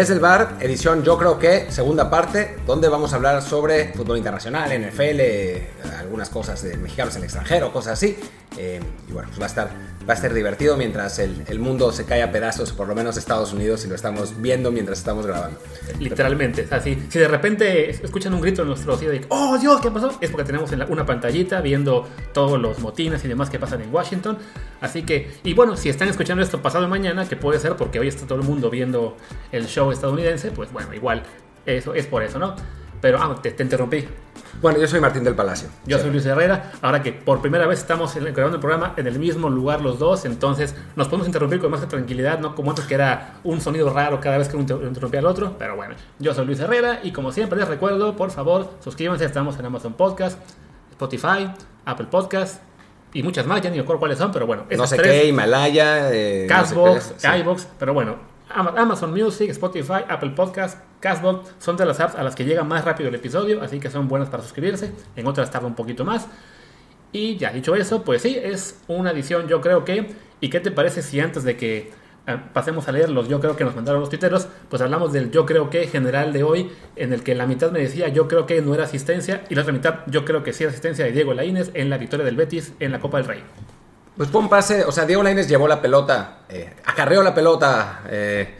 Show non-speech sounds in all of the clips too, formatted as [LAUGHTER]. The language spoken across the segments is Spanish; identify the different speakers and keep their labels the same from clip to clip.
Speaker 1: Desde el bar, edición yo creo que segunda parte, donde vamos a hablar sobre fútbol internacional, NFL, eh, algunas cosas de mexicanos en el extranjero, cosas así. Eh, y bueno, pues va a estar, va a estar divertido mientras el, el, mundo se cae a pedazos, por lo menos Estados Unidos, y lo estamos viendo mientras estamos grabando.
Speaker 2: Literalmente, o si, si, de repente escuchan un grito en nuestro oído de ¡Oh Dios! ¿Qué pasó? Es porque tenemos una pantallita viendo todos los motines y demás que pasan en Washington. Así que, y bueno, si están escuchando esto pasado mañana, que puede ser porque hoy está todo el mundo viendo el show estadounidense, pues bueno, igual, eso es por eso, ¿no? Pero, ah, te, te interrumpí.
Speaker 1: Bueno, yo soy Martín del Palacio.
Speaker 2: Yo soy Luis Herrera. Ahora que por primera vez estamos grabando el programa en el mismo lugar los dos, entonces nos podemos interrumpir con más tranquilidad, no como antes que era un sonido raro cada vez que uno interrumpía al otro. Pero bueno, yo soy Luis Herrera y como siempre les recuerdo, por favor, suscríbanse. Estamos en Amazon Podcast, Spotify, Apple Podcast, y muchas más, ya ni recuerdo cuáles son, pero bueno.
Speaker 1: No sé qué, Himalaya, eh,
Speaker 2: Castbox, no iBox, pero bueno, Amazon Music, Spotify, Apple Podcast, Castbox son de las apps a las que llega más rápido el episodio, así que son buenas para suscribirse. En otras tarda un poquito más. Y ya dicho eso, pues sí, es una edición yo creo que... ¿Y qué te parece si antes de que eh, pasemos a leer los yo creo que nos mandaron los tuiteros, pues hablamos del yo creo que general de hoy, en el que la mitad me decía yo creo que no era asistencia y la otra mitad yo creo que sí era asistencia de Diego Laínez en la victoria del Betis en la Copa del Rey.
Speaker 1: Pues fue un pase, o sea, Diego Lainez llevó la pelota, eh, acarreó la pelota eh,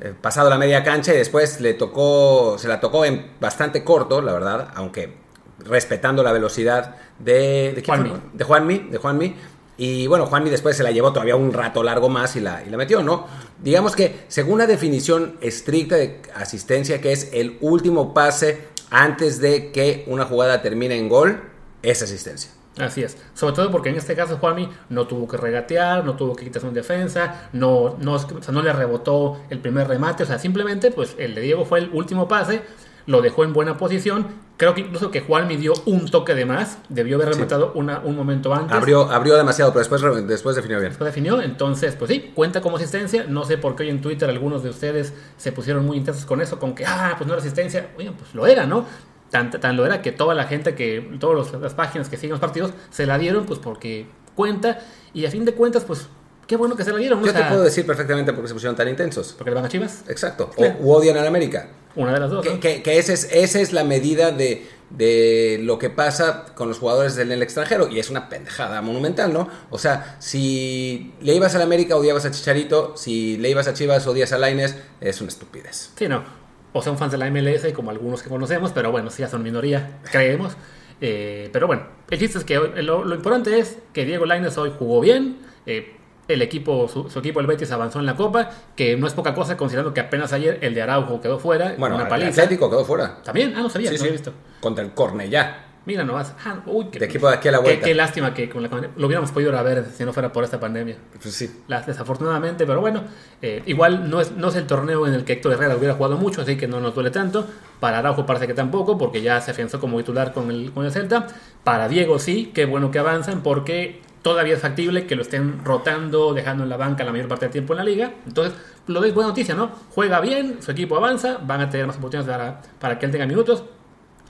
Speaker 1: eh, pasado la media cancha y después le tocó, se la tocó en bastante corto, la verdad, aunque respetando la velocidad de, de
Speaker 2: Juanmi.
Speaker 1: De Juanmi, de Juanmi. Y bueno, Juanmi después se la llevó todavía un rato largo más y la, y la metió, ¿no? Digamos que según la definición estricta de asistencia, que es el último pase antes de que una jugada termine en gol, es asistencia.
Speaker 2: Así es, sobre todo porque en este caso Juanmi no tuvo que regatear, no tuvo que quitarse un defensa, no, no, o sea, no le rebotó el primer remate, o sea, simplemente pues el de Diego fue el último pase, lo dejó en buena posición, creo que incluso que Juanmi dio un toque de más, debió haber rematado sí. una, un momento antes.
Speaker 1: Abrió, abrió demasiado, pero después, después definió bien.
Speaker 2: Después definió, entonces pues sí, cuenta como asistencia, no sé por qué hoy en Twitter algunos de ustedes se pusieron muy intensos con eso, con que, ah, pues no era asistencia, oye, pues lo era, ¿no? Tan, tan, lo era que toda la gente que, todas las páginas que siguen los partidos se la dieron pues porque cuenta y a fin de cuentas pues qué bueno que se la dieron.
Speaker 1: Yo o sea, te puedo decir perfectamente por qué se pusieron tan intensos.
Speaker 2: Porque le van a Chivas.
Speaker 1: Exacto. O, odian a la América.
Speaker 2: Una de las dos.
Speaker 1: Que,
Speaker 2: ¿no?
Speaker 1: que, que esa, es, esa es la medida de, de lo que pasa con los jugadores del extranjero y es una pendejada monumental, ¿no? O sea, si le ibas a la América odiabas a Chicharito, si le ibas a Chivas odias a Laines, es una estupidez.
Speaker 2: Sí, no o son fans de la MLS, como algunos que conocemos, pero bueno, sí, ya son minoría, creemos. Eh, pero bueno, el chiste es que lo, lo importante es que Diego Lainez hoy jugó bien. Eh, el equipo, su, su, equipo, el Betis, avanzó en la Copa, que no es poca cosa, considerando que apenas ayer el de Araujo quedó fuera.
Speaker 1: Bueno,
Speaker 2: una
Speaker 1: el
Speaker 2: paliza.
Speaker 1: Atlético quedó fuera.
Speaker 2: También, ah, no sabía,
Speaker 1: sí,
Speaker 2: no
Speaker 1: sí.
Speaker 2: había visto.
Speaker 1: Contra el Cornellá.
Speaker 2: Mira nomás. Ah, uy, qué,
Speaker 1: de equipo de aquí a la vuelta.
Speaker 2: Qué, qué lástima que con la, lo hubiéramos podido ver si no fuera por esta pandemia.
Speaker 1: Pues sí.
Speaker 2: Desafortunadamente, pero bueno, eh, igual no es, no es el torneo en el que Héctor Herrera hubiera jugado mucho, así que no nos duele tanto. Para Araujo parece que tampoco, porque ya se afianzó como titular con el, con el Celta. Para Diego sí, qué bueno que avanzan, porque todavía es factible que lo estén rotando, dejando en la banca la mayor parte del tiempo en la liga. Entonces, lo veis buena noticia, ¿no? Juega bien, su equipo avanza, van a tener más oportunidades para, para que él tenga minutos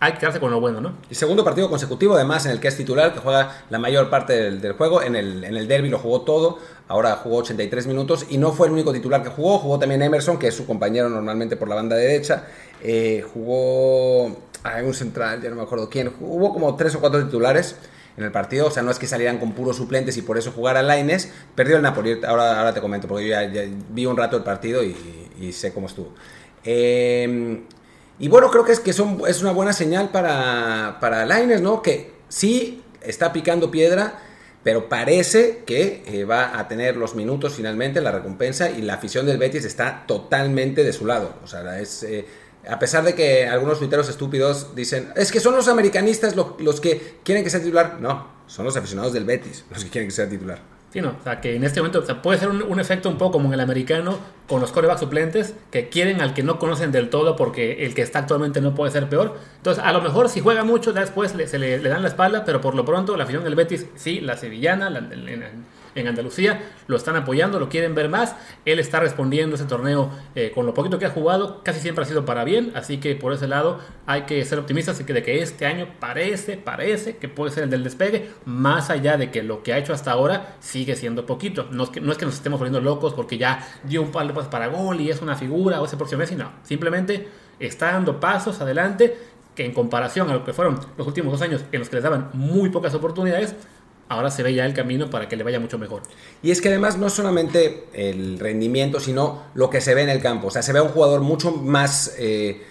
Speaker 2: hay que quedarse con lo bueno, ¿no?
Speaker 1: Y segundo partido consecutivo, además, en el que es titular, que juega la mayor parte del, juego. En el, en el derby lo jugó todo, ahora jugó 83 minutos y no fue el único titular que jugó. Jugó también Emerson, que es su compañero normalmente por la banda derecha. Eh, jugó. Un central, ya no me acuerdo quién. Hubo como tres o cuatro titulares en el partido. O sea, no es que salieran con puros suplentes y por eso jugara Laines. Perdió el Napoli, ahora, ahora te comento, porque yo ya, ya vi un rato el partido y, y sé cómo estuvo. Eh, y bueno, creo que es que son, es una buena señal para, para ¿no? Que sí está picando piedra, pero parece que eh, va a tener los minutos finalmente, la recompensa, y la afición del Betis está totalmente de su lado. O sea, es. Eh, a pesar de que algunos tuiteros estúpidos dicen, es que son los americanistas los, los que quieren que sea titular. No, son los aficionados del Betis los que quieren que sea titular.
Speaker 2: Sí, no, o sea, que en este momento puede ser un, efecto un poco como en el americano con los corebacks suplentes que quieren al que no conocen del todo porque el que está actualmente no puede ser peor. Entonces, a lo mejor si juega mucho, después le, se le, dan la espalda, pero por lo pronto la afición del Betis, sí, la sevillana, la, en, en, en Andalucía, lo están apoyando, lo quieren ver más. Él está respondiendo ese torneo eh, con lo poquito que ha jugado, casi siempre ha sido para bien, así que por ese lado hay que ser optimistas de que este año parece, parece que puede ser el del despegue, más allá de que lo que ha hecho hasta ahora sigue siendo poquito. No es que, no es que nos estemos volviendo locos porque ya dio un par de pasos para gol y es una figura o ese próximo mes, no, simplemente está dando pasos adelante que en comparación a lo que fueron los últimos dos años en los que les daban muy pocas oportunidades, ahora se ve ya el camino para que le vaya mucho mejor.
Speaker 1: Y es que además no solamente el rendimiento, sino lo que se ve en el campo. O sea, se ve a un jugador mucho más, eh,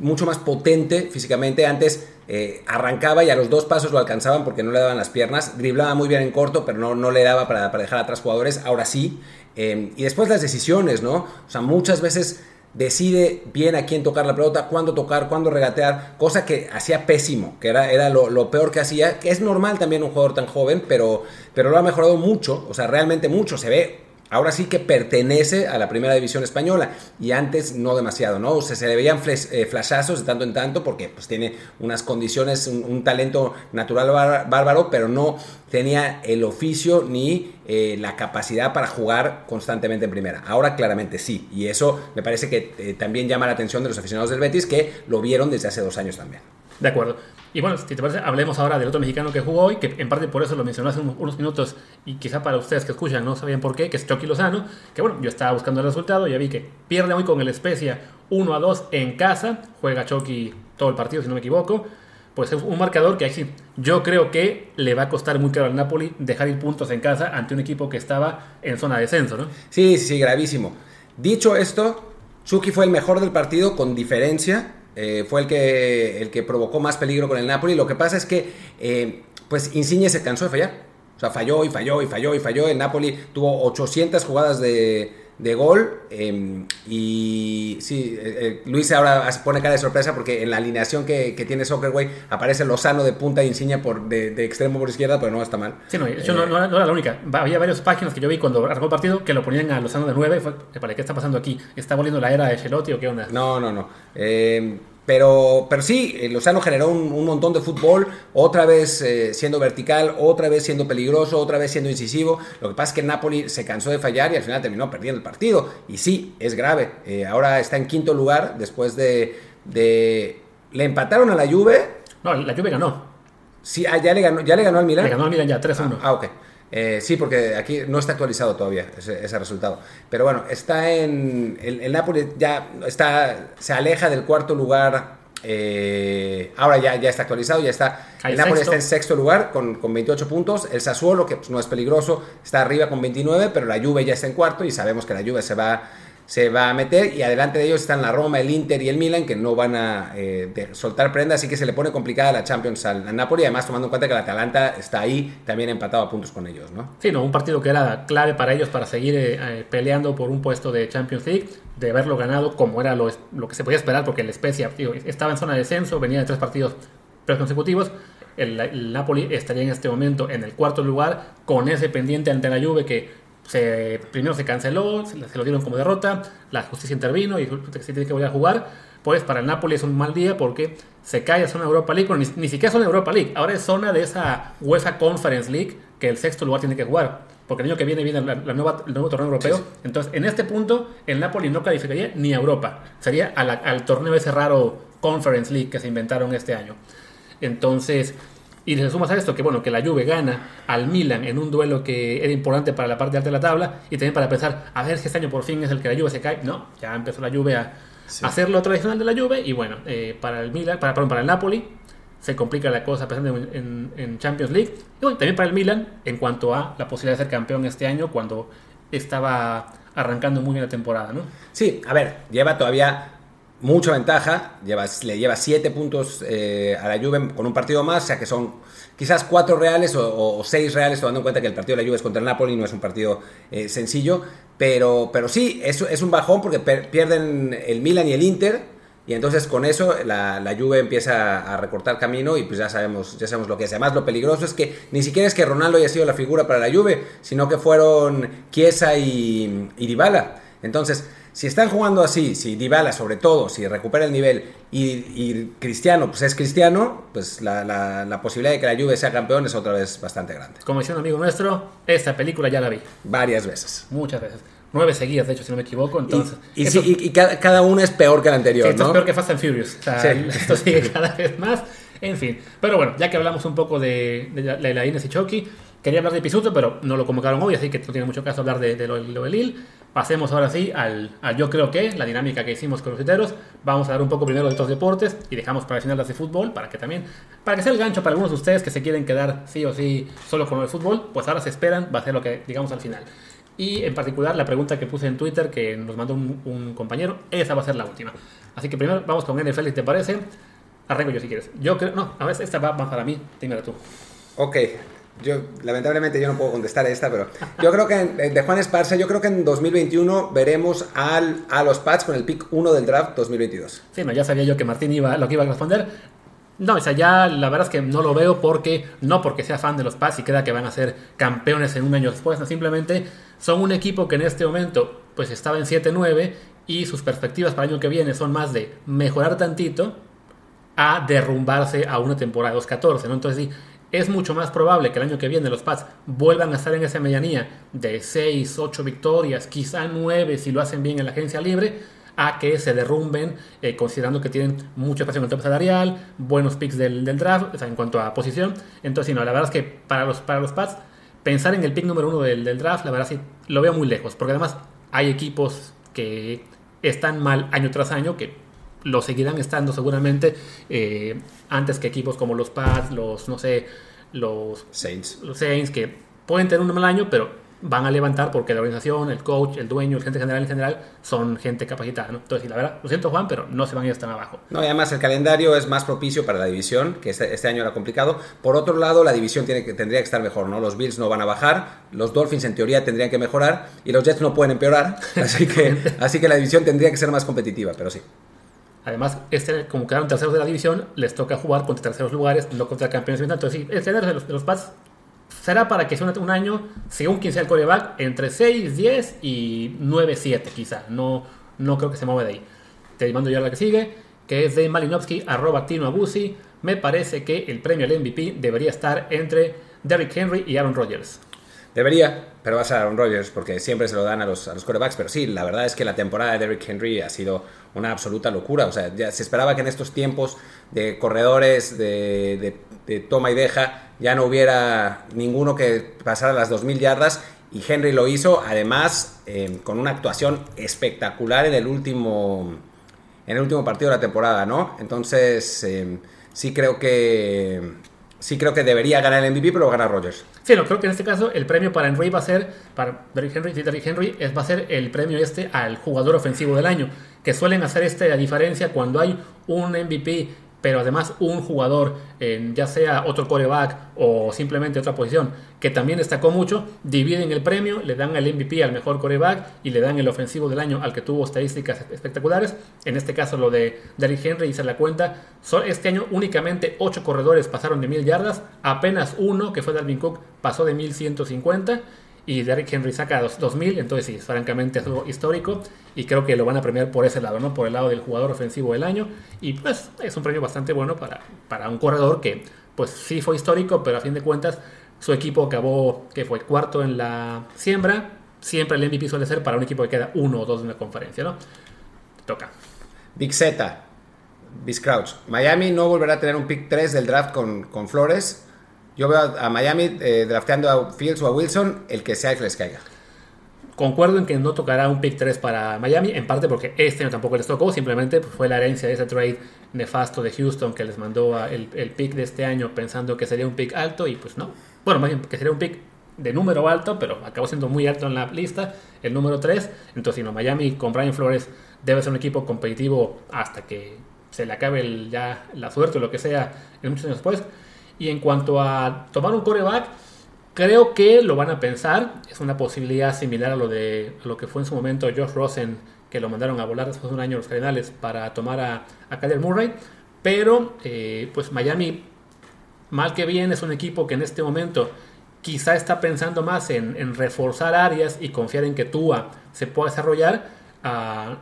Speaker 1: mucho más potente físicamente. Antes eh, arrancaba y a los dos pasos lo alcanzaban porque no le daban las piernas. Driblaba muy bien en corto, pero no, no le daba para, para dejar atrás jugadores. Ahora sí. Eh, y después las decisiones, ¿no? O sea, muchas veces decide bien a quién tocar la pelota, cuándo tocar, cuándo regatear, cosa que hacía pésimo, que era, era lo, peor que hacía, que es normal también un jugador tan joven, pero, pero lo ha mejorado mucho, o sea, realmente mucho, se ve ahora sí que pertenece a la primera división española y antes no demasiado, ¿no? O sea, se le veían eh, flashazos de tanto en tanto porque pues tiene unas condiciones, un, talento natural bárbaro, pero no tenía el oficio ni eh, la capacidad para jugar constantemente en primera. Ahora claramente sí, y eso me parece que eh, también llama la atención de los aficionados del Betis que lo vieron desde hace dos años también.
Speaker 2: De acuerdo. Y bueno, si te parece, hablemos ahora del otro mexicano que jugó hoy, que en parte por eso lo mencionó hace unos minutos y quizá para ustedes que escuchan no sabían por qué, que es Chucky Lozano, que bueno, yo estaba buscando el resultado, ya vi que pierde hoy con el Especia 1 a 2 en casa, juega Chucky todo el partido si no me equivoco, pues es un marcador que aquí yo creo que le va a costar muy caro al Napoli dejar ir puntos en casa ante un equipo que estaba en zona de descenso, ¿no?
Speaker 1: Sí, sí, gravísimo. Dicho esto, Chucky fue el mejor del partido con diferencia eh, fue el que, el que provocó más peligro con el Napoli. Lo que pasa es que, eh, pues, Insigne se cansó de fallar. O sea, falló y falló y falló y falló. El Napoli tuvo 800 jugadas de, de gol. Em, y sí, eh, eh, Luis ahora pone cara de sorpresa porque en la alineación que, que tiene Soccerway aparece Lozano de punta de insignia por, de, extremo por izquierda, pero no está mal.
Speaker 2: Sí, no, no, no, era la única. Había varias páginas que yo vi cuando arrancó el partido que lo ponían a Lozano de 9. Fue, ¿Qué está pasando aquí? ¿Está volviendo la era de Chelotti o qué onda?
Speaker 1: No, no, no. Pero, pero sí, eh, Lozano generó un, montón de fútbol, otra vez eh, siendo vertical, otra vez siendo peligroso, otra vez siendo incisivo. Lo que pasa es que Napoli se cansó de fallar y al final terminó perdiendo el partido. Y sí, es grave. Eh, ahora está en quinto lugar después de, de... Le empataron a la Juve.
Speaker 2: No, la Juve ganó.
Speaker 1: Sí, ah, ya, le ganó, ya le ganó al Milan.
Speaker 2: Le ganó al Milan ya, 3-1.
Speaker 1: ah, ok. Eh, sí, porque aquí no está actualizado todavía ese, resultado. Pero bueno, está en. El, Napoli ya está. Se aleja del cuarto lugar. Eh, ahora ya, ya está actualizado, ya está. el Napoli está en sexto lugar con, con 28 puntos. El Sassuolo, que pues, no es peligroso, está arriba con 29, pero la Juve ya está en cuarto y sabemos que la Juve se va se va a meter y adelante de ellos están la Roma, el Inter y el Milan que no van a eh, soltar prenda, así que se le pone complicada la Champions al, Napoli, además tomando en cuenta que el Atalanta está ahí también empatado a puntos con ellos, ¿no?
Speaker 2: Sí, no, un partido que era clave para ellos para seguir eh, eh, peleando por un puesto de Champions League, de haberlo ganado como era lo, lo que se podía esperar porque el Spezia estaba en zona de descenso, venía de tres partidos consecutivos, el, el Napoli estaría en este momento en el cuarto lugar con ese pendiente ante la Juve que se, primero se canceló, se, lo dieron como derrota, la justicia intervino y se tiene que volver a jugar. Pues para el Napoli es un mal día porque se cae a zona Europa League, ni, ni, siquiera zona Europa League, ahora es zona de esa UEFA Conference League que el sexto lugar tiene que jugar. Porque el año que viene viene la, nueva, el nuevo torneo europeo. Entonces, en este punto, el Napoli no calificaría ni a Europa. Sería al torneo ese raro Conference League que se inventaron este año. Entonces, y le sumas a esto que bueno, que la Juve gana al Milan en un duelo que era importante para la parte alta de la tabla y también para pensar, a ver si este año por fin es el que la Juve se cae. No, ya empezó la Juve a hacer lo tradicional de la Juve y bueno, eh, para el Milan, para, perdón, para el Napoli se complica la cosa pensando en, en, Champions League y bueno, también para el Milan en cuanto a la posibilidad de ser campeón este año cuando estaba arrancando muy bien la temporada, ¿no?
Speaker 1: Sí, a ver, lleva todavía mucha ventaja, le lleva 7 puntos eh, a la Juve con un partido más, o sea que son quizás 4 reales o 6 reales, tomando en cuenta que el partido de la Juve es contra el Napoli, no es un partido eh, sencillo, pero, pero sí, es, un bajón porque pierden el Milan y el Inter, y entonces con eso la, la, Juve empieza a recortar camino y pues ya sabemos, ya sabemos lo que es. Además lo peligroso es que ni siquiera es que Ronaldo haya sido la figura para la Juve, sino que fueron Chiesa y, y Dybala. Entonces si están jugando así, si Dybala sobre todo, si recupera el nivel y, y Cristiano pues es Cristiano, pues la, la, la, posibilidad de que la Juve sea campeón es otra vez bastante grande.
Speaker 2: Como decía un amigo nuestro, esta película ya la vi.
Speaker 1: Varias veces.
Speaker 2: Muchas veces. Nueve seguidas, de hecho, si no me equivoco. Entonces,
Speaker 1: y, y, sí, y cada, cada, una es peor que la anterior,
Speaker 2: sí, esto
Speaker 1: ¿no?
Speaker 2: es peor que Fast and Furious. O sea, sí. Esto sigue [LAUGHS] cada vez más. En fin. Pero bueno, ya que hablamos un poco de, de, de la Ines y Chucky, quería hablar de Pisuto, pero no lo convocaron hoy, así que no tiene mucho caso hablar de, de lo, lo de Lille. Pasemos ahora sí al, al, yo creo que, la dinámica que hicimos con los citeros. Vamos a dar un poco primero de otros deportes y dejamos para el final las de fútbol, para que también, para que sea el gancho para algunos de ustedes que se quieren quedar sí o sí solo con el fútbol, pues ahora se esperan, va a ser lo que digamos al final. Y en particular la pregunta que puse en Twitter que nos mandó un, un compañero, esa va a ser la última. Así que primero vamos con NFL, te parece. Arranco yo si quieres. Yo creo, no, a ver, esta va más para mí, dímela tú.
Speaker 1: Ok, yo, lamentablemente yo no puedo contestar esta, pero yo creo que de Juan Esparza, yo creo que en 2021 veremos al, a los Pats con el pick 1 del draft 2022.
Speaker 2: Sí, no, ya sabía yo que Martín iba, lo que iba a responder. No, o sea, ya la verdad es que no lo veo porque, no porque sea fan de los Pats y crea que van a ser campeones en un año después, no, simplemente son un equipo que en este momento pues estaba en 7-9 y sus perspectivas para el año que viene son más de mejorar tantito a derrumbarse a una temporada 2-14, ¿no? Entonces sí, es mucho más probable que el año que viene los Pats vuelvan a estar en esa medianía de 6, 8 victorias, quizá 9 si lo hacen bien en la agencia libre, a que se derrumben eh, considerando que tienen mucho espacio en el top salarial, buenos picks del, del draft, o sea, en cuanto a posición. Entonces, no, la verdad es que para los, para los Pats, pensar en el pick número uno del, del draft, la verdad sí, lo veo muy lejos, porque además hay equipos que están mal año tras año, que lo seguirán estando seguramente eh, antes que equipos como los Pats, los, no sé, los
Speaker 1: Saints.
Speaker 2: los Saints, que pueden tener un mal año, pero van a levantar porque la organización, el coach, el dueño, el gente general en general son gente capacitada. ¿no? Entonces, la verdad, lo siento Juan, pero no se van a ir tan abajo.
Speaker 1: No, y además el calendario es más propicio para la división, que este, este, año era complicado. Por otro lado, la división tiene que, tendría que estar mejor, ¿no? Los Bills no van a bajar, los Dolphins en teoría tendrían que mejorar y los Jets no pueden empeorar, [LAUGHS] así que, así que la división tendría que ser más competitiva, pero sí.
Speaker 2: Además, este, como quedaron terceros de la división, les toca jugar contra terceros lugares, no contra campeones. Entonces, sí, el escenario de los, de los será para que sea un año, según quien sea el coreback, entre 6, 10 y 9, 7 quizá. No, no creo que se mueva de ahí. Te mando ya la que sigue, que es de Malinowski, arroba Tino Abusi. Me parece que el premio al MVP debería estar entre Derrick Henry y Aaron Rodgers.
Speaker 1: Debería, pero va a ser Aaron Rodgers porque siempre se lo dan a los, a los quarterbacks. Pero sí, la verdad es que la temporada de Derrick Henry ha sido una absoluta locura. O sea, ya se esperaba que en estos tiempos de corredores, de, de, toma y deja, ya no hubiera ninguno que pasara las 2.000 yardas. Y Henry lo hizo, además, eh, con una actuación espectacular en el último, en el último partido de la temporada, ¿no? Entonces, eh, sí creo que sí creo que debería ganar el MVP, pero gana Rodgers.
Speaker 2: Sí, no, creo que en este caso el premio para Henry va a ser, para Derrick Henry, Derrick Henry es, va a ser el premio este al jugador ofensivo del año, que suelen hacer la diferencia cuando hay un MVP, pero además un jugador, ya sea otro coreback o simplemente otra posición, que también destacó mucho, dividen el premio, le dan el MVP al mejor coreback y le dan el ofensivo del año al que tuvo estadísticas espectaculares. En este caso lo de Derrick Henry, hice la cuenta, este año únicamente 8 corredores pasaron de 1000 yardas, apenas uno, que fue Dalvin Cook, pasó de 1150 y Derrick Henry saca 2000, entonces sí, francamente es algo histórico y creo que lo van a premiar por ese lado, ¿no? Por el lado del jugador ofensivo del año y pues es un premio bastante bueno para, para un corredor que pues sí fue histórico, pero a fin de cuentas su equipo acabó, que fue cuarto en la siembra, siempre el MVP suele ser para un equipo que queda uno o dos de una conferencia, ¿no? Toca.
Speaker 1: Big Z, Big Crouch. Miami no volverá a tener un pick 3 del draft con, con Flores. Yo veo a, Miami eh, drafteando a Fields o a Wilson, el que sea que les caiga.
Speaker 2: Concuerdo en que no tocará un pick 3 para Miami, en parte porque este año tampoco les tocó, simplemente fue la herencia de ese trade nefasto de Houston que les mandó el, el, pick de este año pensando que sería un pick alto y pues no. Bueno, más bien que sería un pick de número alto, pero acabó siendo muy alto en la lista, el número 3. Entonces, no, Miami con Brian Flores debe ser un equipo competitivo hasta que se le acabe el, ya la suerte o lo que sea en muchos años después. Y en cuanto a tomar un coreback, creo que lo van a pensar. Es una posibilidad similar a lo, de, a lo que fue en su momento Josh Rosen, que lo mandaron a volar después de un año los Cardenales para tomar a, a Kyler Murray. Pero, eh, pues Miami, mal que bien, es un equipo que en este momento quizá está pensando más en, reforzar áreas y confiar en que Tua se pueda desarrollar a,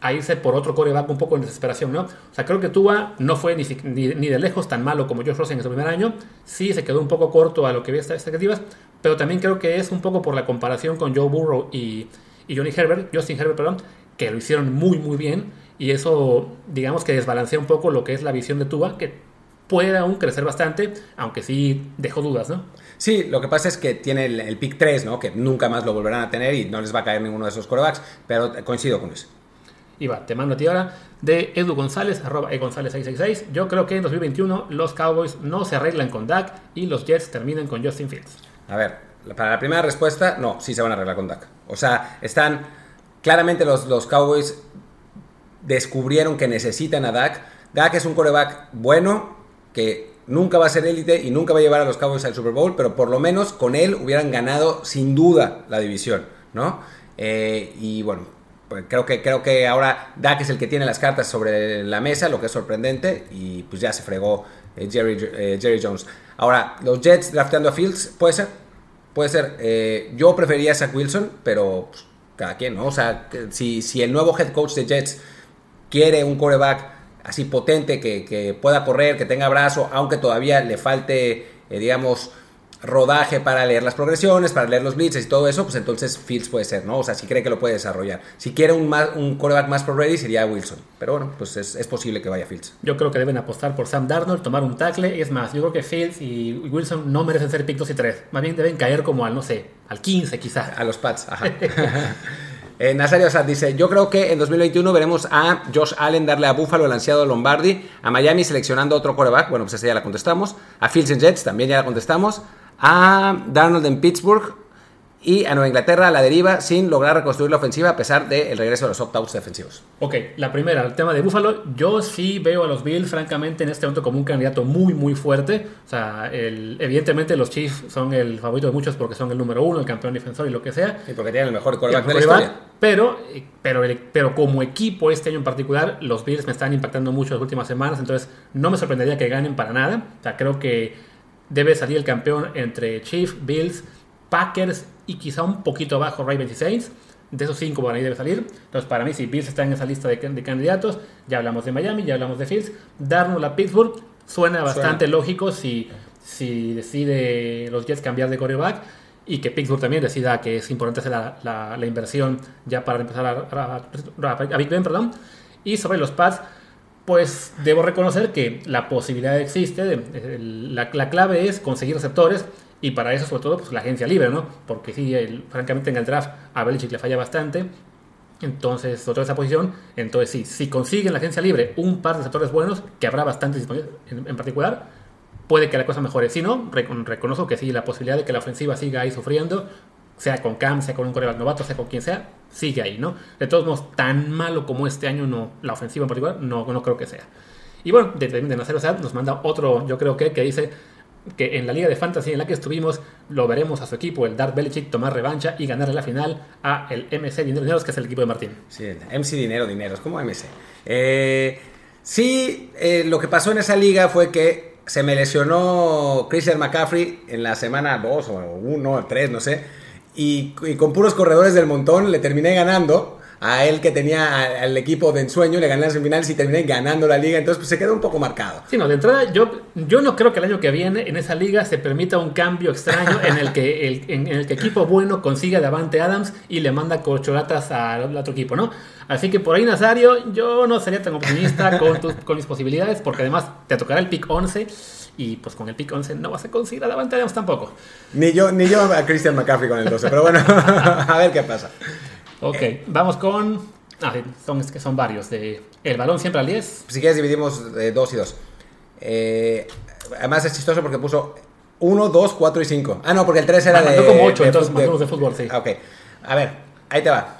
Speaker 2: a irse por otro coreback un poco en desesperación, ¿no? O sea, creo que Tua no fue ni, ni, ni de lejos tan malo como Josh Rosen en su primer año. Sí, se quedó un poco corto a lo que había estas expectativas, pero también creo que es un poco por la comparación con Joe Burrow y, y Johnny Herbert, Justin Herbert, perdón, que lo hicieron muy, muy bien. Y eso, digamos que desbalancea un poco lo que es la visión de Tua, que puede aún crecer bastante, aunque sí dejó dudas, ¿no?
Speaker 1: Sí, lo que pasa es que tiene el, el pick 3, ¿no? Que nunca más lo volverán a tener y no les va a caer ninguno de esos corebacks, pero coincido con eso.
Speaker 2: Va, te mando a ti ahora de Edu González, arroba González 666. Yo creo que en 2021 los Cowboys no se arreglan con Dak y los Jets terminan con Justin Fields.
Speaker 1: A ver, para la primera respuesta, no, sí se van a arreglar con Dak. O sea, están claramente los, los Cowboys descubrieron que necesitan a Dak. Dak es un coreback bueno que nunca va a ser élite y nunca va a llevar a los Cowboys al Super Bowl, pero por lo menos con él hubieran ganado sin duda la división, ¿no? Eh, y bueno, creo que, creo que ahora Dak es el que tiene las cartas sobre la mesa, lo que es sorprendente, y pues ya se fregó eh, Jerry, eh, Jerry Jones. Ahora, los Jets drafteando a Fields, puede ser, puede ser. Eh, yo prefería a Zach Wilson, pero pues, cada quien, ¿no? O sea, si, si el nuevo head coach de Jets quiere un quarterback así potente, que, que, pueda correr, que tenga brazo, aunque todavía le falte, eh, digamos, rodaje para leer las progresiones, para leer los blitzes y todo eso, pues entonces Fields puede ser, ¿no? O sea, si cree que lo puede desarrollar. Si quiere un, más, un quarterback más pro ready sería Wilson. Pero bueno, pues es, es, posible que vaya Fields.
Speaker 2: Yo creo que deben apostar por Sam Darnold, tomar un tackle. Es más, yo creo que Fields y Wilson no merecen ser pick 2 y 3. Más bien deben caer como al, no sé, al 15 quizá.
Speaker 1: A los Pats, ajá. [LAUGHS] Eh, Nazario Sad dice, yo creo que en 2021 veremos a Josh Allen darle a Buffalo el ansiado Lombardi, a Miami seleccionando otro quarterback, bueno, pues esa ya la contestamos, a Fields en Jets también ya la contestamos, a Darnold en Pittsburgh y a Nueva Inglaterra a la deriva sin lograr reconstruir la ofensiva a pesar del regreso de los opt-outs defensivos.
Speaker 2: Ok, la primera, el tema de Buffalo. Yo sí veo a los Bills, francamente, en este momento como un candidato muy, muy fuerte. O sea, el, evidentemente los Chiefs son el favorito de muchos porque son el número uno, el campeón defensor y lo que sea.
Speaker 1: Y porque tienen el mejor quarterback de la historia.
Speaker 2: Pero, pero, pero como equipo este año en particular, los Bills me están impactando mucho las últimas semanas, entonces no me sorprendería que ganen para nada. O sea, creo que debe salir el campeón entre Chiefs, Bills, Packers y quizá un poquito abajo Ravens y Saints. De esos cinco por ahí debe salir. Entonces, para mí, si Bills está en esa lista de, de, candidatos, ya hablamos de Miami, ya hablamos de Fields. Darnos a Pittsburgh suena bastante suena. lógico si, si decide los Jets cambiar de coreback y que Pittsburgh también decida que es importante hacer la, la, la inversión ya para empezar a, a, a, Big Ben. Perdón. Y sobre los Pats, pues debo reconocer que la posibilidad existe. La, la clave es conseguir receptores y para eso, sobre todo, pues la agencia libre, ¿no? Porque sí, el, francamente en el draft a Belichick le falla bastante. Entonces, sobre esa posición, entonces sí, si consiguen la agencia libre un par de sectores buenos, que habrá bastantes disponibles en, particular, puede que la cosa mejore. Si no, recon reconozco que sí, la posibilidad de que la ofensiva siga ahí sufriendo, sea con Cam, sea con un coreback novato, sea con quien sea, sigue ahí, ¿no? De todos modos, tan malo como este año, no, la ofensiva en particular, no, no creo que sea. Y bueno, de, de, de Nacer Osad nos manda otro, yo creo que, que dice que en la liga de fantasy en la que estuvimos lo veremos a su equipo, el Dark Belichick, tomar revancha y ganarle la final a el MC Dinero Dineros, que es el equipo de Martín.
Speaker 1: Sí, MC Dinero Dineros, como MC. Eh, sí, eh, lo que pasó en esa liga fue que se me lesionó Christian McCaffrey en la semana 2 o 1 o 3, no sé, y, con puros corredores del montón le terminé ganando a él que tenía al equipo de ensueño, le gané las semifinales y terminé ganando la liga, entonces pues se quedó un poco marcado.
Speaker 2: Sí, no, de entrada yo, yo no creo que el año que viene en esa liga se permita un cambio extraño en el que el, en, el que equipo bueno consiga Davante Adams y le manda corcholatas al otro equipo, ¿no? Así que por ahí, Nazario, yo no sería tan optimista con, tus, con mis posibilidades, porque además te tocará el pick 11 y pues con el pick 11 no vas a conseguir a Davante Adams tampoco.
Speaker 1: Ni yo, ni yo a Christian McCaffrey con el 12, pero bueno, [LAUGHS] a ver qué pasa.
Speaker 2: Ok, eh, vamos con. Ah, son, es que son varios. De, el balón siempre al 10.
Speaker 1: Si quieres, dividimos de 2 y 2. Eh, además, es chistoso porque puso 1, 2, 4 y 5. Ah, no, porque el 3 era
Speaker 2: ah,
Speaker 1: de.
Speaker 2: como 8, entonces de, de, de fútbol, sí.
Speaker 1: Ok. A ver, ahí te va.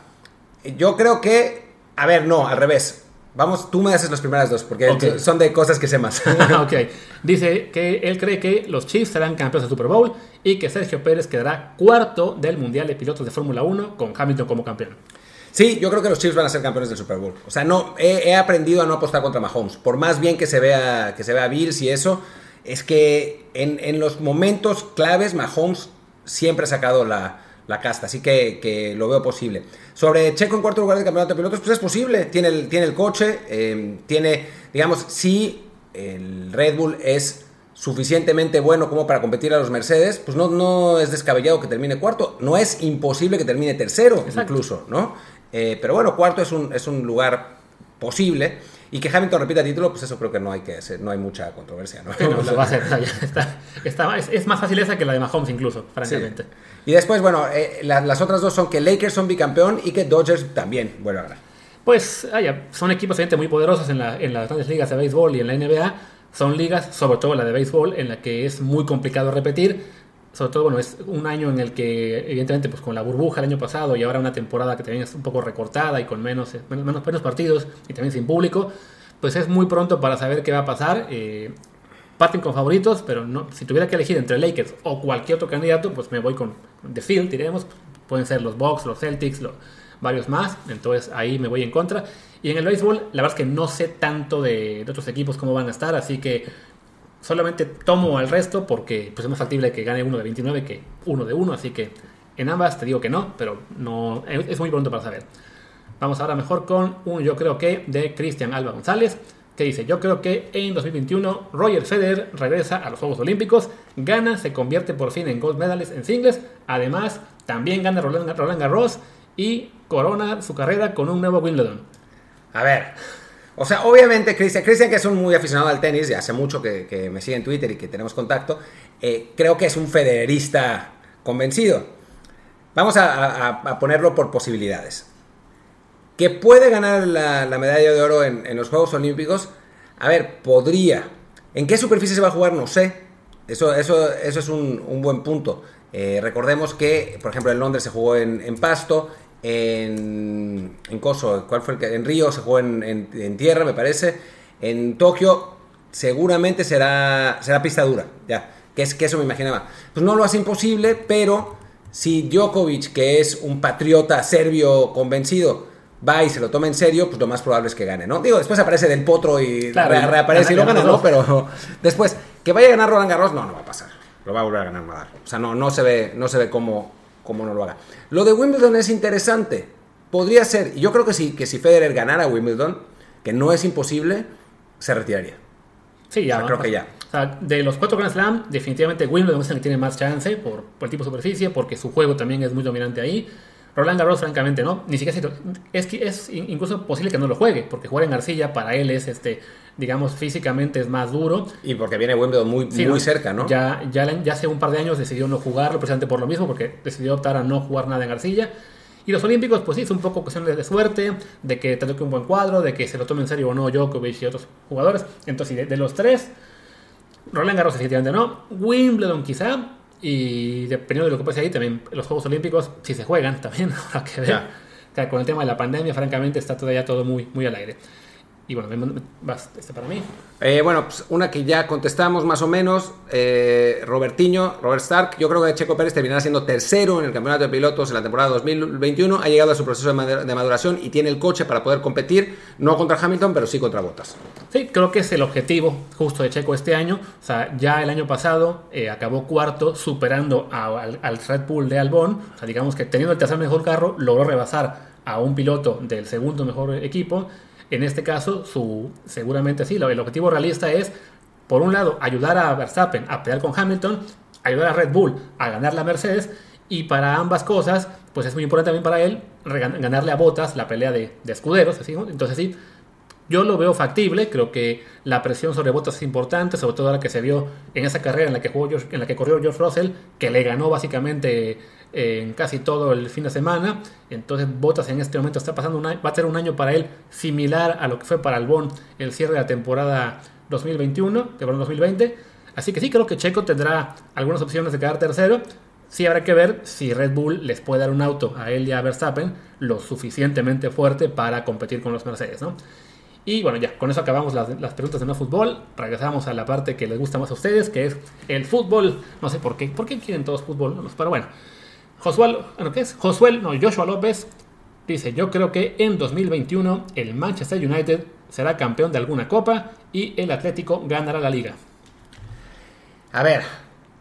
Speaker 1: Yo creo que. A ver, no, al revés. Vamos, tú me haces las primeras dos, porque okay. son de cosas que sé más. [LAUGHS]
Speaker 2: ok. [LAUGHS] Dice que él cree que los Chiefs serán campeones de Super Bowl y que Sergio Pérez quedará cuarto del Mundial de Pilotos de Fórmula 1 con Hamilton como campeón.
Speaker 1: Sí, yo creo que los Chiefs van a ser campeones del Super Bowl. O sea, no, he, he aprendido a no apostar contra Mahomes. Por más bien que se vea, que se vea Bills y eso, es que en, en los momentos claves Mahomes siempre ha sacado la, la casta, así que, que, lo veo posible. Sobre Checo en cuarto lugar del campeonato de pilotos, pues es posible, tiene el, tiene el coche, eh, tiene, digamos, si el Red Bull es suficientemente bueno como para competir a los Mercedes, pues no, no es descabellado que termine cuarto, no es imposible que termine tercero incluso, ¿no? Eh, pero bueno, cuarto es un, es un lugar posible. Y que Hamilton repita título, pues eso creo que no hay que hacer, no hay mucha controversia. ¿no? [LAUGHS]
Speaker 2: va a ser, está, es, más fácil esa que la de Mahomes incluso, francamente.
Speaker 1: Y después, bueno, eh, las otras dos son que Lakers son bicampeón y que Dodgers también vuelve a ganar.
Speaker 2: Pues son equipos muy poderosos en, la, en las grandes ligas de béisbol y en la NBA son ligas, sobre todo la de béisbol, en la que es muy complicado repetir. Sobre todo, bueno, es un año en el que, evidentemente, pues con la burbuja el año pasado y ahora una temporada que también es un poco recortada y con menos, menos, menos partidos y también sin público, pues es muy pronto para saber qué va a pasar. Eh, parten con favoritos, pero no, si tuviera que elegir entre Lakers o cualquier otro candidato, pues me voy con The Field, diremos. Pueden ser los Bucks, los Celtics, varios más. Entonces ahí me voy en contra. Y en el béisbol, la verdad es que no sé tanto de, otros equipos cómo van a estar, así que solamente tomo al resto porque pues, es más factible que gane uno de 29 que uno de uno, así que en ambas te digo que no, pero no es muy pronto para saber. Vamos ahora mejor con un yo creo que de Cristian Alba González, que dice, yo creo que en 2021 Roger Federer regresa a los Juegos Olímpicos, gana, se convierte por fin en gold medalist en singles, además también gana Roland, Roland Garros y corona su carrera con un nuevo Wimbledon.
Speaker 1: A ver, o sea, obviamente Cristian, Cristian que es un muy aficionado al tenis, y hace mucho que, me sigue en Twitter y que tenemos contacto, eh, creo que es un federerista convencido. Vamos a, ponerlo por posibilidades. Que puede ganar la, medalla de oro en, los Juegos Olímpicos, a ver, podría. ¿En qué superficie se va a jugar? No sé. Eso, eso, eso es un, buen punto. Eh, recordemos que, por ejemplo, en Londres se jugó en, en pasto, en, en Coso, ¿cuál fue el que? En Río se jugó en, tierra, me parece. En Tokio seguramente será, será pista dura, ya, que es que eso me imaginaba. Pues no lo hace imposible, pero si Djokovic, que es un patriota serbio convencido, va y se lo toma en serio, pues lo más probable es que gane, ¿no? Digo, después aparece del potro y reaparece y lo gana, ¿no? Pero después, que vaya a ganar Roland Garros, no, no va a pasar. Lo va a volver a ganar Nadal. O sea, no, no se ve, no se ve cómo, como no lo haga. Lo de Wimbledon es interesante. Podría ser, y yo creo que sí, que si Federer ganara Wimbledon, que no es imposible, se retiraría.
Speaker 2: Sí, ya. creo que ya. O sea, de los cuatro Grand Slam, definitivamente Wimbledon es el que tiene más chance por, por el tipo de superficie, porque su juego también es muy dominante ahí. Roland Garros, francamente, no. Ni siquiera es que es incluso posible que no lo juegue, porque jugar en arcilla para él es este digamos, físicamente es más duro.
Speaker 1: Y porque viene Wimbledon muy, muy cerca, ¿no?
Speaker 2: Ya, ya, ya hace un par de años decidió no jugarlo, precisamente por lo mismo, porque decidió optar a no jugar nada en arcilla. Y los Olímpicos, pues sí, es un poco cuestión de suerte, de que te toque un buen cuadro, de que se lo tome en serio o no Djokovic y otros jugadores. Entonces, de, los tres, Roland Garros definitivamente no, Wimbledon quizá, y dependiendo de lo que pase ahí, también los Juegos Olímpicos, si se juegan, también [LAUGHS] habrá que ver. Con el tema de la pandemia, francamente, está todavía todo muy, muy al aire. Y bueno, vas este para mí.
Speaker 1: Eh, bueno, pues una que ya contestamos más o menos. Eh, Robertiño, Robert Stark. Yo creo que Checo Pérez terminará siendo tercero en el campeonato de pilotos en la temporada 2021. Ha llegado a su proceso de maduración y tiene el coche para poder competir, no contra Hamilton, pero sí contra Bottas.
Speaker 2: Sí, creo que es el objetivo justo de Checo este año. O sea, ya el año pasado eh, acabó cuarto, superando al, al Red Bull de Albon. O sea, digamos que teniendo el tercer mejor carro, logró rebasar a un piloto del segundo mejor equipo en este caso, su, seguramente sí, el objetivo realista es, por un lado, ayudar a Verstappen a pelear con Hamilton, ayudar a Red Bull a ganar la Mercedes, y para ambas cosas, pues es muy importante también para él ganarle a Bottas la pelea de, escuderos. Así, Entonces sí, yo lo veo factible, creo que la presión sobre Bottas es importante, sobre todo ahora que se vio en esa carrera en la que, jugó en la que corrió George Russell, que le ganó básicamente en casi todo el fin de semana. Entonces Bottas en este momento está pasando un va a ser un año para él similar a lo que fue para Albon el cierre de la temporada 2021, temporada 2020. Así que sí creo que Checo tendrá algunas opciones de quedar tercero. Sí habrá que ver si Red Bull les puede dar un auto a él y a Verstappen lo suficientemente fuerte para competir con los Mercedes, ¿no? Y bueno, ya, con eso acabamos las, preguntas de no fútbol. Regresamos a la parte que les gusta más a ustedes, que es el fútbol. No sé por qué, ¿por qué quieren todos fútbol? Pero bueno, Josuel, ¿qué es? Josuel, no, Joshua López dice, yo creo que en 2021 el Manchester United será campeón de alguna copa y el Atlético ganará la liga.
Speaker 1: A ver,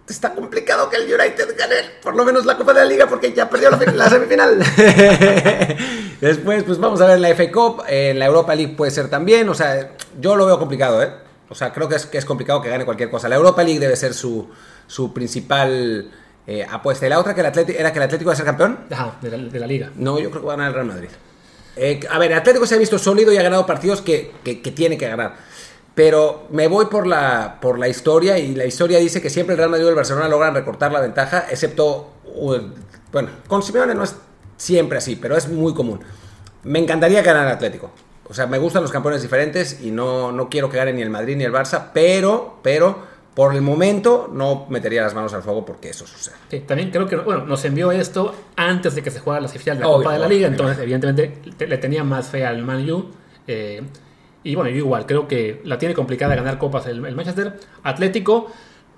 Speaker 1: está complicado que el United gane por lo menos la Copa de la Liga porque ya perdió la, la semifinal. [LAUGHS] Después, pues vamos a ver la FA Cup, en la Europa League puede ser también, o sea, yo lo veo complicado, ¿eh? O sea, creo que es, que es complicado que gane cualquier cosa. La Europa League debe ser su, su principal eh, apuesta. ¿Y la otra que el Atlético, era que el Atlético va a ser campeón?
Speaker 2: Ajá, de la, de la liga.
Speaker 1: No, yo creo que va a ganar el Real Madrid. Eh, a ver, el Atlético se ha visto sólido y ha ganado partidos que, que, que tiene que ganar. Pero me voy por la, por la historia y la historia dice que siempre el Real Madrid y el Barcelona logran recortar la ventaja, excepto, bueno, con Simeone no es siempre así, pero es muy común. Me encantaría ganar el Atlético. O sea, me gustan los campeones diferentes y no, no quiero que gane ni el Madrid ni el Barça, pero, pero por el momento no metería las manos al fuego porque eso sucede.
Speaker 2: Sí, también creo que bueno, nos envió esto antes de que se jugara la semifinal de la
Speaker 1: Obvio,
Speaker 2: Copa de la Liga,
Speaker 1: obvio.
Speaker 2: entonces evidentemente te- le tenía más fe al Man U. eh, y bueno, yo igual, creo que la tiene complicada ganar copas el, el Manchester. Atlético,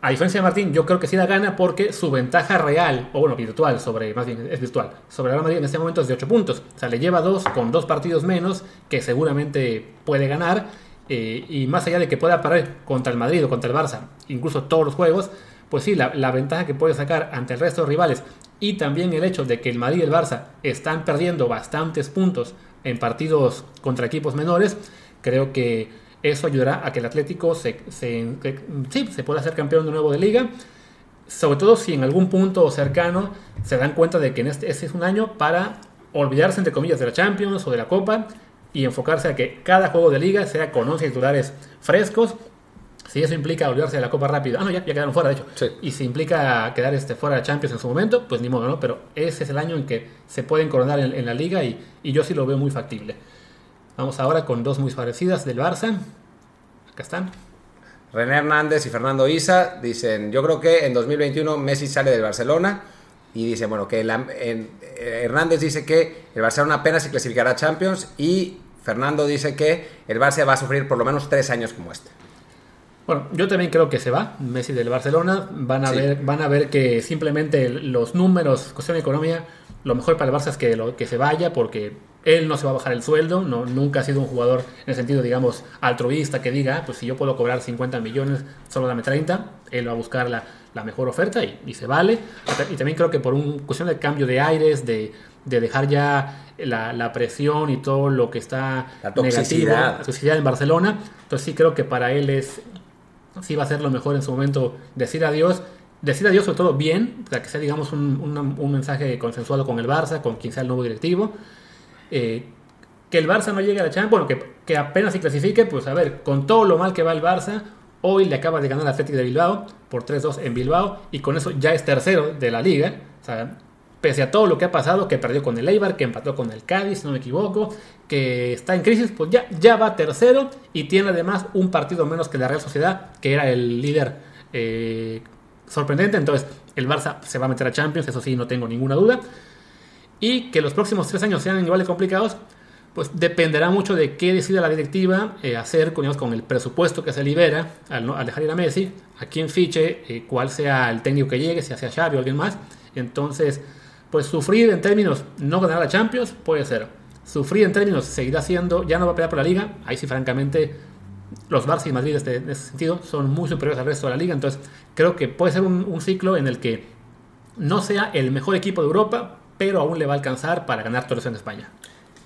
Speaker 2: a diferencia de Martín, yo creo que sí la gana porque su ventaja real, o bueno, virtual, sobre, más bien es virtual, sobre Real Madrid en este momento es de 8 puntos. O sea, le lleva dos con dos partidos menos que seguramente puede ganar. Eh, y más allá de que pueda parar contra el Madrid o contra el Barça, incluso todos los juegos, pues sí, la, ventaja que puede sacar ante el resto de rivales y también el hecho de que el Madrid y el Barça están perdiendo bastantes puntos en partidos contra equipos menores, creo que eso ayudará a que el Atlético se, sí, se pueda hacer campeón de nuevo de liga. Sobre todo si en algún punto cercano se dan cuenta de que en este, este es un año para olvidarse, entre comillas, de la Champions o de la Copa y enfocarse a que cada juego de liga sea con 11 titulares frescos. Si eso implica olvidarse de la Copa rápido, ah, no, ya, ya quedaron fuera, de hecho.
Speaker 1: Sí.
Speaker 2: Y si implica quedar este, fuera de Champions en su momento, pues ni modo, ¿no? Pero ese es el año en que se pueden coronar en, en la liga y, y yo sí lo veo muy factible. Vamos ahora con dos muy parecidas del Barça. Acá están.
Speaker 1: René Hernández y Fernando Isa dicen, yo creo que en 2021 Messi sale del Barcelona y dice, bueno, que la- en- eh, Hernández dice que el Barcelona apenas se clasificará a Champions y Fernando dice que el Barça va a sufrir por lo menos tres años como este.
Speaker 2: Bueno, yo también creo que se va Messi del Barcelona. Van a,
Speaker 1: Sí.
Speaker 2: ver, van a ver que simplemente los números, cuestión de economía, lo mejor para el Barça es que, lo, que se vaya porque él no se va a bajar el sueldo. No, nunca ha sido un jugador en el sentido, digamos, altruista que diga, "Ah, pues si yo puedo cobrar 50 millones, solo dame 30. Él va a buscar la, la mejor oferta y, y se vale. Y también creo que por una cuestión de cambio de aires, de, de dejar ya la, la presión y todo lo que está
Speaker 1: La
Speaker 2: negativo,
Speaker 1: toxicidad.
Speaker 2: la toxicidad en Barcelona. Entonces sí creo que para él es sí va a ser lo mejor en su momento decir adiós. Decir adiós sobre todo bien, para que sea digamos un, un- un mensaje consensuado con el Barça, con quien sea el nuevo directivo. Eh, que el Barça no llegue a la Champions, bueno, que, que apenas se clasifique, pues a ver, con todo lo mal que va el Barça, hoy le acaba de ganar al Atlético de Bilbao por 3-2 en Bilbao y con eso ya es tercero de la liga. O sea, pese a todo lo que ha pasado, que perdió con el Eibar, que empató con el Cádiz, si no me equivoco, que está en crisis, pues ya, ya va tercero y tiene además un partido menos que la Real Sociedad, que era el líder eh, sorprendente. Entonces, el Barça se va a meter a Champions, eso sí, no tengo ninguna duda. Y que los próximos tres años sean igual de complicados, pues dependerá mucho de qué decida la directiva eh, hacer con, el presupuesto que se libera al, no- dejar ir a Messi, a quién fiche, eh, cuál sea el técnico que llegue, si sea Xavi o alguien más. Entonces, pues sufrir en términos no ganar la Champions puede ser. Sufrir en términos seguirá siendo, ya no va a pelear por la liga. Ahí sí, francamente, los Barça y Madrid este- en ese sentido son muy superiores al resto de la liga. Entonces, creo que puede ser un, ciclo en el que no sea el mejor equipo de Europa, pero aún le va a alcanzar para ganar torneos en España.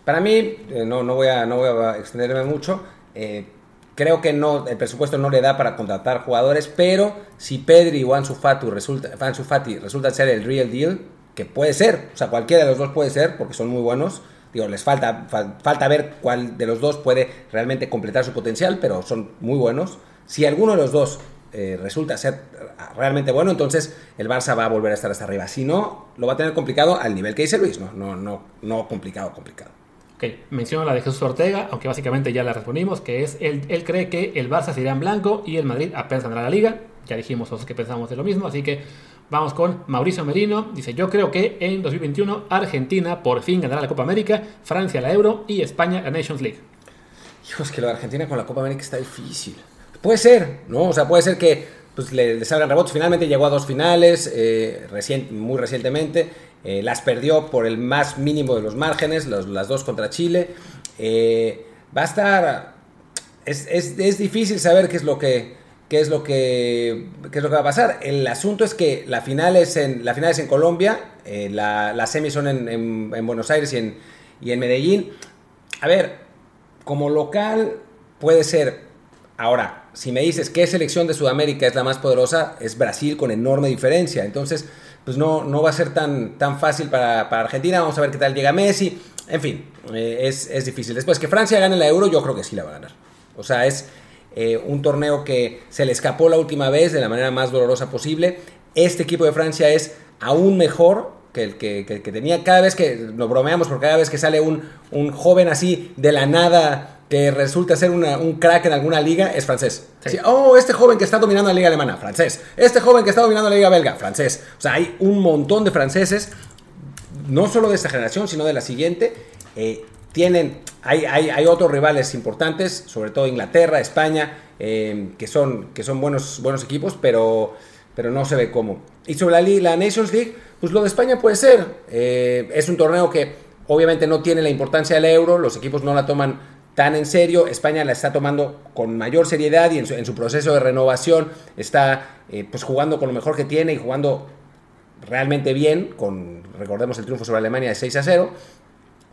Speaker 1: Para mí, eh, no, no, voy a, no voy a extenderme mucho. eh, creo que no, el presupuesto no le da para contratar jugadores, pero si Pedri o Ansu Fati, resulta, Ansu Fati resultan ser el real deal, que puede ser, o sea, cualquiera de los dos puede ser, porque son muy buenos. Digo, les falta, fal- falta ver cuál de los dos puede realmente completar su potencial, pero son muy buenos. Si alguno de los dos eh, resulta ser realmente bueno, entonces el Barça va a volver a estar hasta arriba. Si no, lo va a tener complicado al nivel que dice Luis, no, no, no, no complicado, complicado.
Speaker 2: Ok, la de Jesús Ortega, aunque básicamente ya la respondimos, que es él, él cree que el Barça se irá en blanco y el Madrid apenas ganará la liga. Ya dijimos todos que pensamos de lo mismo, así que vamos con Mauricio Merino. Dice, yo creo que en 2021 Argentina por fin ganará la Copa América, Francia la Euro y España la Nations League.
Speaker 1: Hijo, es que de Argentina con la Copa América está difícil. Puede ser, ¿no? O sea, puede ser que pues, le, salgan rebotes. Finalmente llegó a dos finales, eh, recien- muy recientemente. Eh, las perdió por el más mínimo de los márgenes, los- las dos contra Chile. Eh, va a estar... Es, es- es difícil saber qué es lo que, qué es lo que qué es lo que va a pasar. El asunto es que la final es en, la final en Colombia, eh, la, las semis son en, en- en Buenos Aires y en, y en Medellín. A ver, como local puede ser. Ahora, si me dices qué selección de Sudamérica es la más poderosa, es Brasil con enorme diferencia. Entonces, pues no, no va a ser tan, tan fácil para, Argentina. Vamos a ver qué tal llega Messi. En fin, eh, es, es difícil. Después que Francia gane la Euro, yo creo que sí la va a ganar. O sea, es eh, un torneo que se le escapó la última vez de la manera más dolorosa posible. Este equipo de Francia es aún mejor que el que, que- tenía. Cada vez que nos bromeamos, por cada vez que sale un, un joven así de la nada que resulta ser una- un crack en alguna liga, es francés.
Speaker 2: Sí.
Speaker 1: Sí, oh, este joven que está dominando la liga alemana, francés. Este joven que está dominando la liga belga, francés. O sea, hay un montón de franceses no solo de esta generación, sino de la siguiente, eh, tienen, hay, hay, hay otros rivales importantes, sobre todo Inglaterra, España, eh, que son, que son buenos, buenos equipos, pero, pero no se ve cómo. Y sobre la, la Nations League, pues lo de España puede ser. Eh, es un torneo que obviamente no tiene la importancia del euro, los equipos no la toman tan en serio, España la está tomando con mayor seriedad y en su, proceso de renovación está eh, pues jugando con lo mejor que tiene y jugando realmente bien, con recordemos el triunfo sobre Alemania de 6 a 0.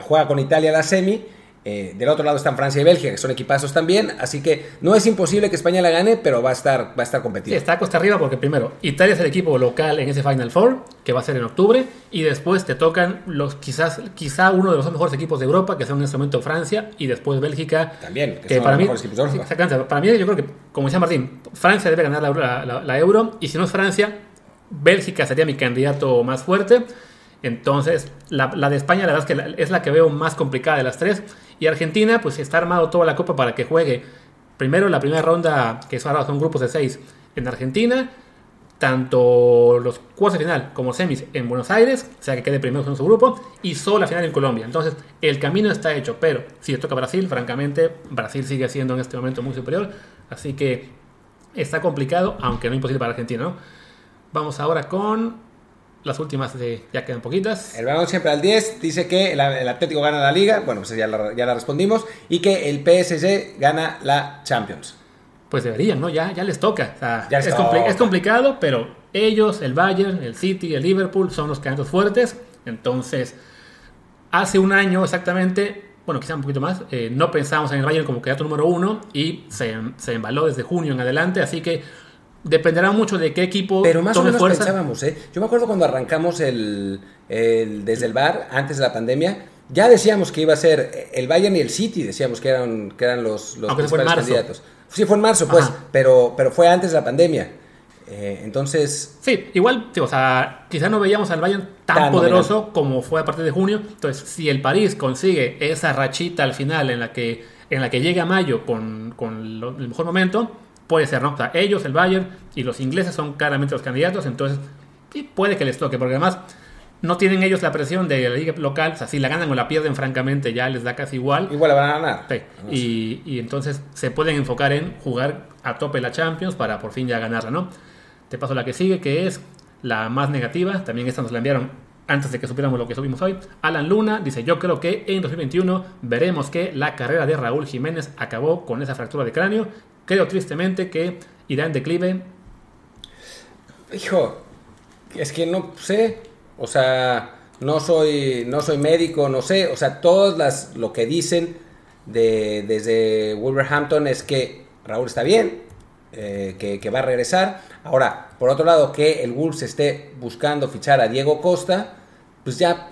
Speaker 1: Juega con Italia la semi. Eh, del otro lado están Francia y Bélgica, que son equipazos también. Así que no es imposible que España la gane, pero va a estar, va a estar
Speaker 2: Sí,
Speaker 1: competida.
Speaker 2: está costa arriba porque primero, Italia es el equipo local en ese Final Four, que va a ser en octubre, y después te tocan los quizás quizá uno de los mejores equipos de Europa, que son en este momento Francia, y después Bélgica.
Speaker 1: También, que
Speaker 2: que
Speaker 1: son
Speaker 2: para
Speaker 1: los
Speaker 2: mí,
Speaker 1: mejores equipos de Europa.
Speaker 2: exactamente, para mí yo creo que, como decía Martín, Francia debe ganar la, la- la- la Euro, y si no es Francia, Bélgica sería mi candidato más fuerte. Entonces, la, de España, la verdad es que la- es la que veo más complicada de las tres. Y Argentina, pues está armado toda la copa para que juegue primero la primera ronda, que ahora son grupos de seis, en Argentina, tanto los cuartos de final como semis en Buenos Aires, o sea que quede primero en su grupo, y solo la final en Colombia. Entonces, el camino está hecho, pero si le toca Brasil, francamente, Brasil sigue siendo en este momento muy superior, así que está complicado, aunque no imposible para Argentina, ¿no? Vamos ahora con las últimas, de, ya quedan poquitas.
Speaker 1: El balón siempre al 10 dice que el, el Atlético gana la liga, bueno, pues ya la, ya la respondimos, y que el PSG gana la Champions.
Speaker 2: Pues deberían, ¿no? Ya, ya les toca. O sea,
Speaker 1: Ya les
Speaker 2: es, compli-
Speaker 1: toca.
Speaker 2: es complicado, pero ellos, el Bayern, el City, el Liverpool son los candidatos fuertes. Entonces, hace un año exactamente, bueno, quizá un poquito más, eh, no pensábamos en el Bayern como candidato número uno y se, se embaló desde junio en adelante. Así que dependerá mucho de qué equipo
Speaker 1: Pero más o
Speaker 2: tome
Speaker 1: menos
Speaker 2: fuerza.
Speaker 1: pensábamos, ¿eh? Yo me acuerdo cuando arrancamos el, el- desde el bar, antes de la pandemia, ya decíamos que iba a ser el Bayern y el City, decíamos que eran, que eran los, los principales candidatos. Sí, fue en marzo, pues,
Speaker 2: Ajá.
Speaker 1: pero, pero fue antes de la pandemia. Eh, entonces,
Speaker 2: Sí, igual, o sea, quizá no veíamos al Bayern tan,
Speaker 1: Tan
Speaker 2: poderoso como fue a partir de junio. Entonces, si el París consigue esa rachita al final en la que, en la que llega mayo con, con lo- el mejor momento, puede ser, ¿no? O sea, ellos, el Bayern y los ingleses son claramente los candidatos, entonces sí, puede que les toque, porque además no tienen ellos la presión de la liga local, o sea, si la ganan o la pierden, francamente, ya les da casi igual.
Speaker 1: igual la van a ganar.
Speaker 2: Sí, y, y entonces se pueden enfocar en jugar a tope la Champions para por fin ya ganarla, ¿no? Te paso la que sigue, que es la más negativa. También esta nos la enviaron antes de que supiéramos lo que subimos hoy. Alan Luna dice, yo creo que en 2021 veremos que la carrera de Raúl Jiménez acabó con esa fractura de cráneo. Creo tristemente que irá en declive.
Speaker 1: Hijo, es que no sé, o sea, no soy, no soy médico, no sé, o sea, todas las, lo que dicen de, desde Wolverhampton es que Raúl está bien, eh, que, va a regresar. Ahora, por otro lado, que el Wolves esté buscando fichar a Diego Costa, pues ya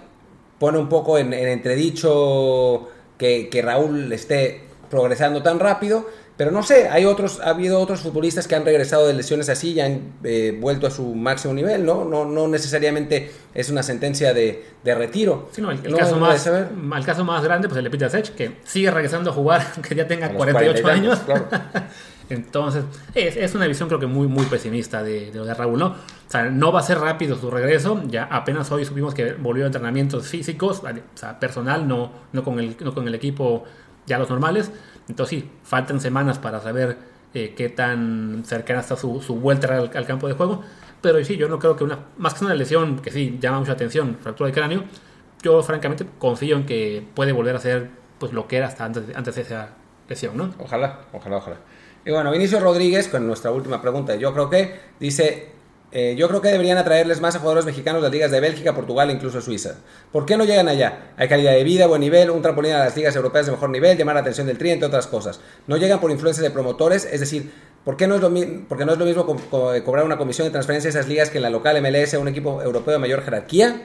Speaker 1: pone un poco en, en entredicho que Raúl esté progresando tan rápido. Pero no sé, hay otros, ha habido otros futbolistas que han regresado de lesiones así y han eh, vuelto a su máximo nivel, ¿no? No, no necesariamente es una sentencia de, de retiro.
Speaker 2: Sí, no, el, el
Speaker 1: No,
Speaker 2: caso más, el caso más grande, pues el de Peter Sech, que sigue regresando a jugar, [LAUGHS] aunque ya tenga
Speaker 1: A los
Speaker 2: 48
Speaker 1: 40 y
Speaker 2: años.
Speaker 1: claro. [LAUGHS]
Speaker 2: Entonces, es, es una visión creo que muy, muy pesimista de, de de Raúl, ¿no? O sea, no va a ser rápido su regreso. Ya apenas hoy supimos que volvió a entrenamientos físicos, o sea, personal, no, no, con el, no con el equipo ya los normales. Entonces, sí, faltan semanas para saber eh, qué tan cercana está su, su vuelta al, campo de juego. Pero sí, yo no creo que una, más que una lesión que sí llama mucha atención, fractura de cráneo, yo francamente confío en que puede volver a ser pues lo que era hasta antes, antes de esa lesión, ¿no?
Speaker 1: Ojalá, ojalá, ojalá. Y bueno, Vinicio Rodríguez, con nuestra última pregunta, yo creo que, dice, eh, yo creo que deberían atraerles más a jugadores mexicanos de las ligas de Bélgica, Portugal e incluso Suiza. ¿Por qué no llegan allá? Hay calidad de vida, buen nivel, un trampolín a las ligas europeas de mejor nivel, llamar la atención del tri, entre otras cosas. No llegan por influencia de promotores, es decir, ¿por qué no es lo, mismo co- cobrar una comisión de transferencia a esas ligas que en la local MLS a un equipo europeo de mayor jerarquía?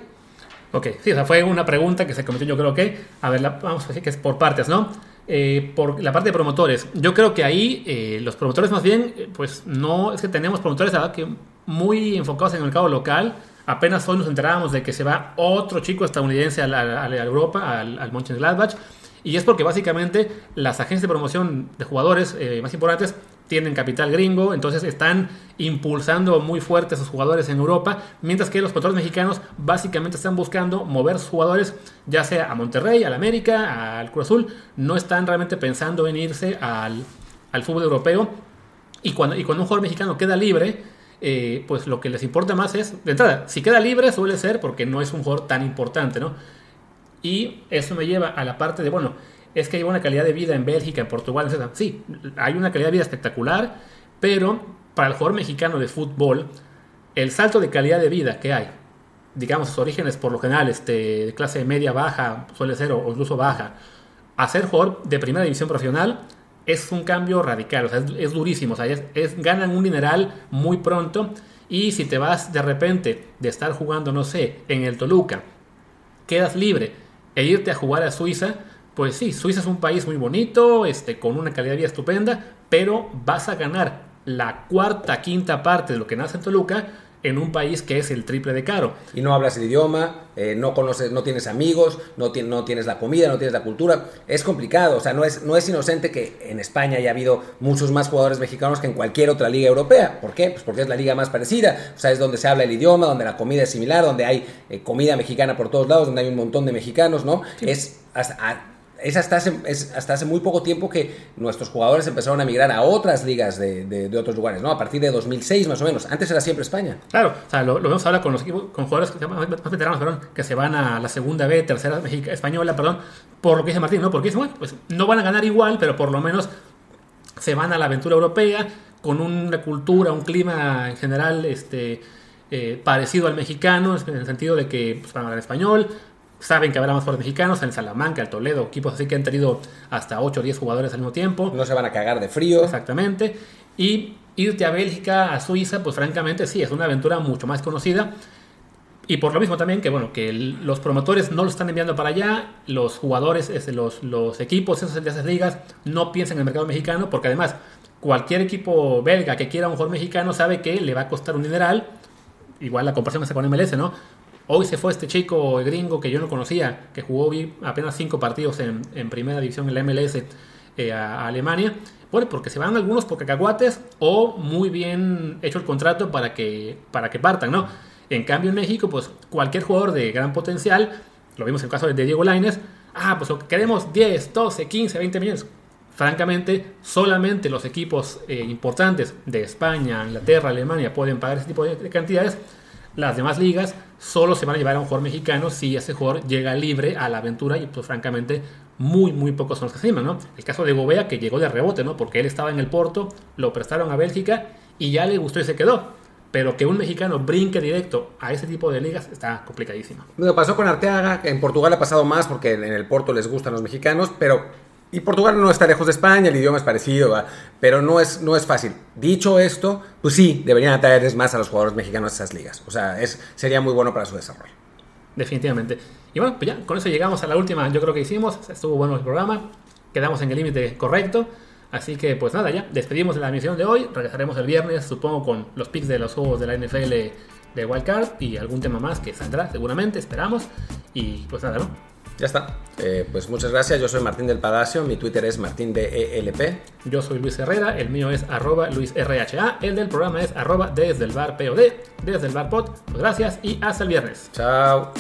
Speaker 2: Ok, sí, o fue una pregunta que se cometió, yo creo que, a ver, vamos a decir que es por partes, ¿no? Eh, por la parte de promotores, yo creo que ahí eh, los promotores más bien, eh, pues no, es que tenemos promotores verdad, que muy enfocados en el mercado local. Apenas hoy nos enterábamos de que se va otro chico estadounidense a, la, Europa, al, al Mönchengladbach, y es porque básicamente las agencias de promoción de jugadores eh, más importantes tienen capital gringo, entonces están impulsando muy fuerte a sus jugadores en Europa, mientras que los promotores mexicanos básicamente están buscando mover sus jugadores ya sea a Monterrey, al América, al Cruz Azul, no están realmente pensando en irse al, al fútbol europeo. Y cuando, y cuando un jugador mexicano queda libre, eh, pues lo que les importa más es, de entrada, si queda libre suele ser porque no es un jugador tan importante, ¿no? Y eso me lleva a la parte de, bueno, es que hay una calidad de vida en Bélgica, en Portugal, etc. Sí, hay una calidad de vida espectacular, pero para el jugador mexicano de fútbol, el salto de calidad de vida que hay, digamos, sus orígenes por lo general, este, de clase media baja, suele ser, o incluso baja, a ser jugador de primera división profesional, es un cambio radical, es, durísimo, o es- ganan un dineral muy pronto, y si te vas de repente de estar jugando, no sé, en el Toluca, quedas libre e irte a jugar a Suiza, pues sí, Suiza es un país muy bonito, este, con una calidad de vida estupenda, pero vas a ganar la cuarta, quinta parte de lo que nace en Toluca en un país que es el triple de caro.
Speaker 1: y no hablas el idioma, eh, no conoces, no tienes amigos, no, ti- no tienes la comida, no tienes la cultura. Es complicado, o sea, no es, no es inocente que en España haya habido muchos más jugadores mexicanos que en cualquier otra liga europea. ¿Por qué? Pues porque es la liga más parecida, o sea, es donde se habla el idioma, donde la comida es similar, donde hay eh, comida mexicana por todos lados, donde hay un montón de mexicanos, ¿no? Es hasta, a- es hasta, hace, es hasta hace muy poco tiempo que nuestros jugadores empezaron a migrar a otras ligas de, de- de otros lugares, ¿no? A partir de 2006 más o menos. Antes era siempre España.
Speaker 2: Claro, o sea, lo, lo vemos ahora con los equipos, con jugadores que más veteranos, perdón, que se van a la segunda B, tercera Mexica, española, perdón, por lo que dice Martín, ¿no? Porque dicen, bueno, pues no van a ganar igual, pero por lo menos se van a la aventura europea con una cultura, un clima en general este, eh, parecido al mexicano, en el sentido de que pues, van a hablar español, saben que habrá más jugadores mexicanos, en Salamanca, el Toledo, equipos así que han tenido hasta 8 o 10 jugadores al mismo tiempo.
Speaker 1: No se van a cagar de frío.
Speaker 2: Exactamente. Y irte a Bélgica, a Suiza, pues francamente sí, es una aventura mucho más conocida. Y por lo mismo también que, bueno, que el- los promotores no lo están enviando para allá, los jugadores, este, los, los equipos esos de esas ligas no piensan en el mercado mexicano, porque además cualquier equipo belga que quiera un jugador mexicano sabe que le va a costar un dineral, igual la comparación que se con MLS, ¿no? Hoy se fue este chico gringo que yo no conocía, que jugó apenas cinco partidos en, primera división en la MLS eh, a, Alemania. Bueno, porque se van algunos por cacahuates o muy bien hecho el contrato para que, para que partan, ¿no? En cambio en México, pues cualquier jugador de gran potencial, lo vimos en el caso de Diego Lainez, ah, pues queremos 10, 12, 15, 20 millones. Francamente, solamente los equipos eh, importantes de España, Inglaterra, Alemania pueden pagar ese tipo de cantidades. Las demás ligas solo se van a llevar a un jugador mexicano si ese jugador llega libre a la aventura y pues francamente muy muy pocos son los que se animan, ¿no? El caso de Gobea que llegó de rebote, ¿no? Porque él estaba en el Porto, lo prestaron a Bélgica y ya le gustó y se quedó. Pero que un mexicano brinque directo a ese tipo de ligas está complicadísimo.
Speaker 1: Lo pasó con Arteaga, en Portugal ha pasado más porque en el Porto les gustan los mexicanos, pero... Y Portugal no está lejos de España, el idioma es parecido, ¿va? pero no es, no es fácil. Dicho esto, pues sí, deberían atraerles más a los jugadores mexicanos a esas ligas. O sea, es, sería muy bueno para su desarrollo.
Speaker 2: Definitivamente. Y bueno, pues ya, con eso llegamos a la última, yo creo que hicimos. Estuvo bueno el programa. Quedamos en el límite correcto. Así que, pues nada, ya despedimos la emisión de hoy. Regresaremos el viernes, supongo, con los picks de los juegos de la NFL de Wildcard y algún tema más que saldrá, seguramente, esperamos. Y pues nada, ¿no?
Speaker 1: Ya está. Eh, pues muchas gracias. Yo soy Martín del Palacio. Mi Twitter es martindelp.
Speaker 2: Yo soy Luis Herrera, el mío es arroba luisrha, el del programa es arroba desde el bar POD, desde el bar pod. Pues gracias y hasta el viernes.
Speaker 1: Chao.